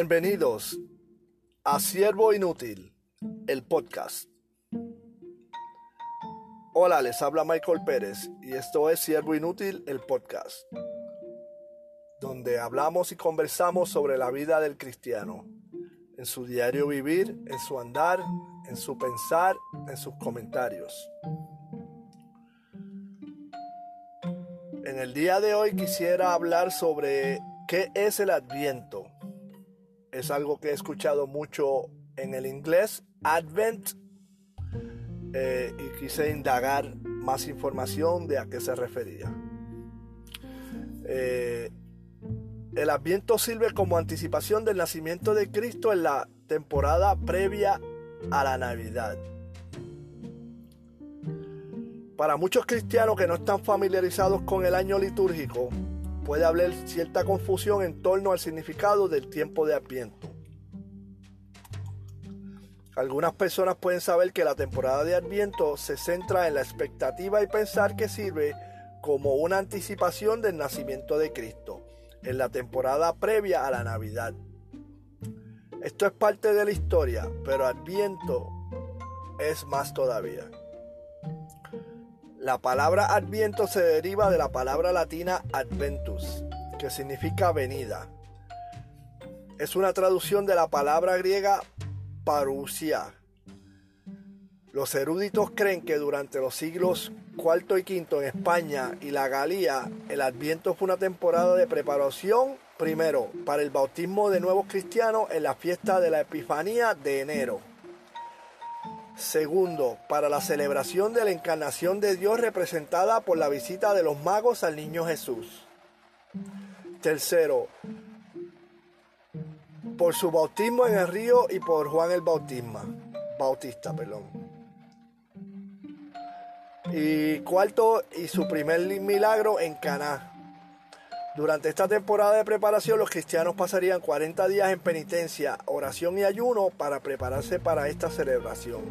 Bienvenidos a Siervo Inútil, el podcast. Hola, les habla Michael Pérez y esto es Siervo Inútil, el podcast, donde hablamos y conversamos sobre la vida del cristiano, en su diario vivir, en su andar, en su pensar, en sus comentarios. En el día de hoy quisiera hablar sobre qué es el adviento. Es algo que he escuchado mucho en el inglés, advent, eh, y quise indagar más información de a qué se refería. Eh, el adviento sirve como anticipación del nacimiento de Cristo en la temporada previa a la Navidad. Para muchos cristianos que no están familiarizados con el año litúrgico, puede haber cierta confusión en torno al significado del tiempo de Adviento. Algunas personas pueden saber que la temporada de Adviento se centra en la expectativa y pensar que sirve como una anticipación del nacimiento de Cristo, en la temporada previa a la Navidad. Esto es parte de la historia, pero Adviento es más todavía. La palabra adviento se deriva de la palabra latina adventus, que significa venida. Es una traducción de la palabra griega parousia. Los eruditos creen que durante los siglos IV y V en España y la Galía, el Adviento fue una temporada de preparación, primero, para el bautismo de nuevos cristianos en la fiesta de la Epifanía de enero Segundo, para la celebración de la encarnación de Dios representada por la visita de los magos al niño Jesús. Tercero, por su bautismo en el río y por Juan el Bautisma, Bautista. Perdón. Y cuarto, y su primer milagro en Caná. Durante esta temporada de preparación los cristianos pasarían 40 días en penitencia, oración y ayuno para prepararse para esta celebración.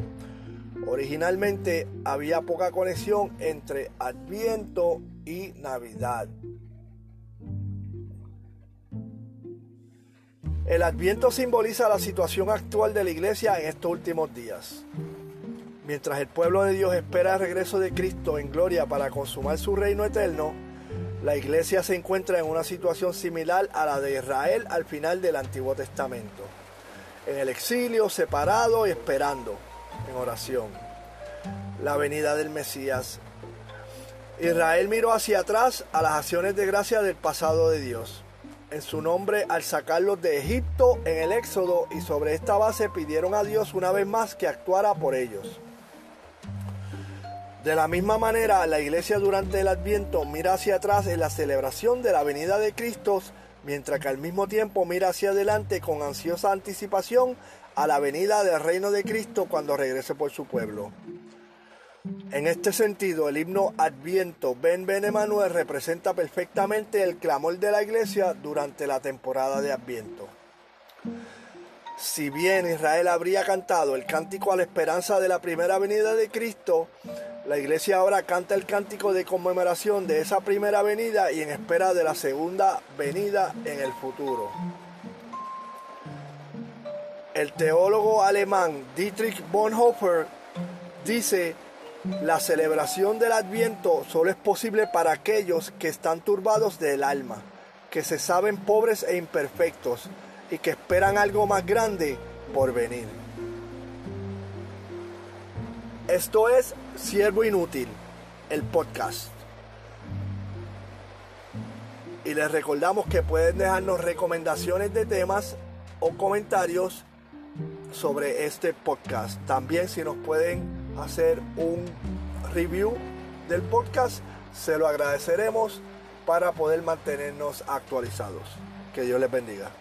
Originalmente había poca conexión entre Adviento y Navidad. El Adviento simboliza la situación actual de la iglesia en estos últimos días. Mientras el pueblo de Dios espera el regreso de Cristo en gloria para consumar su reino eterno, la iglesia se encuentra en una situación similar a la de Israel al final del Antiguo Testamento, en el exilio, separado y esperando, en oración, la venida del Mesías. Israel miró hacia atrás a las acciones de gracia del pasado de Dios, en su nombre al sacarlos de Egipto en el Éxodo y sobre esta base pidieron a Dios una vez más que actuara por ellos. De la misma manera, la iglesia durante el Adviento mira hacia atrás en la celebración de la venida de Cristo, mientras que al mismo tiempo mira hacia adelante con ansiosa anticipación a la venida del reino de Cristo cuando regrese por su pueblo. En este sentido, el himno Adviento Ben Ben Emanuel representa perfectamente el clamor de la iglesia durante la temporada de Adviento. Si bien Israel habría cantado el cántico a la esperanza de la primera venida de Cristo, la iglesia ahora canta el cántico de conmemoración de esa primera venida y en espera de la segunda venida en el futuro. El teólogo alemán Dietrich Bonhoeffer dice, la celebración del adviento solo es posible para aquellos que están turbados del alma, que se saben pobres e imperfectos, y que esperan algo más grande por venir. Esto es Siervo Inútil, el podcast. Y les recordamos que pueden dejarnos recomendaciones de temas o comentarios sobre este podcast. También si nos pueden hacer un review del podcast, se lo agradeceremos para poder mantenernos actualizados. Que Dios les bendiga.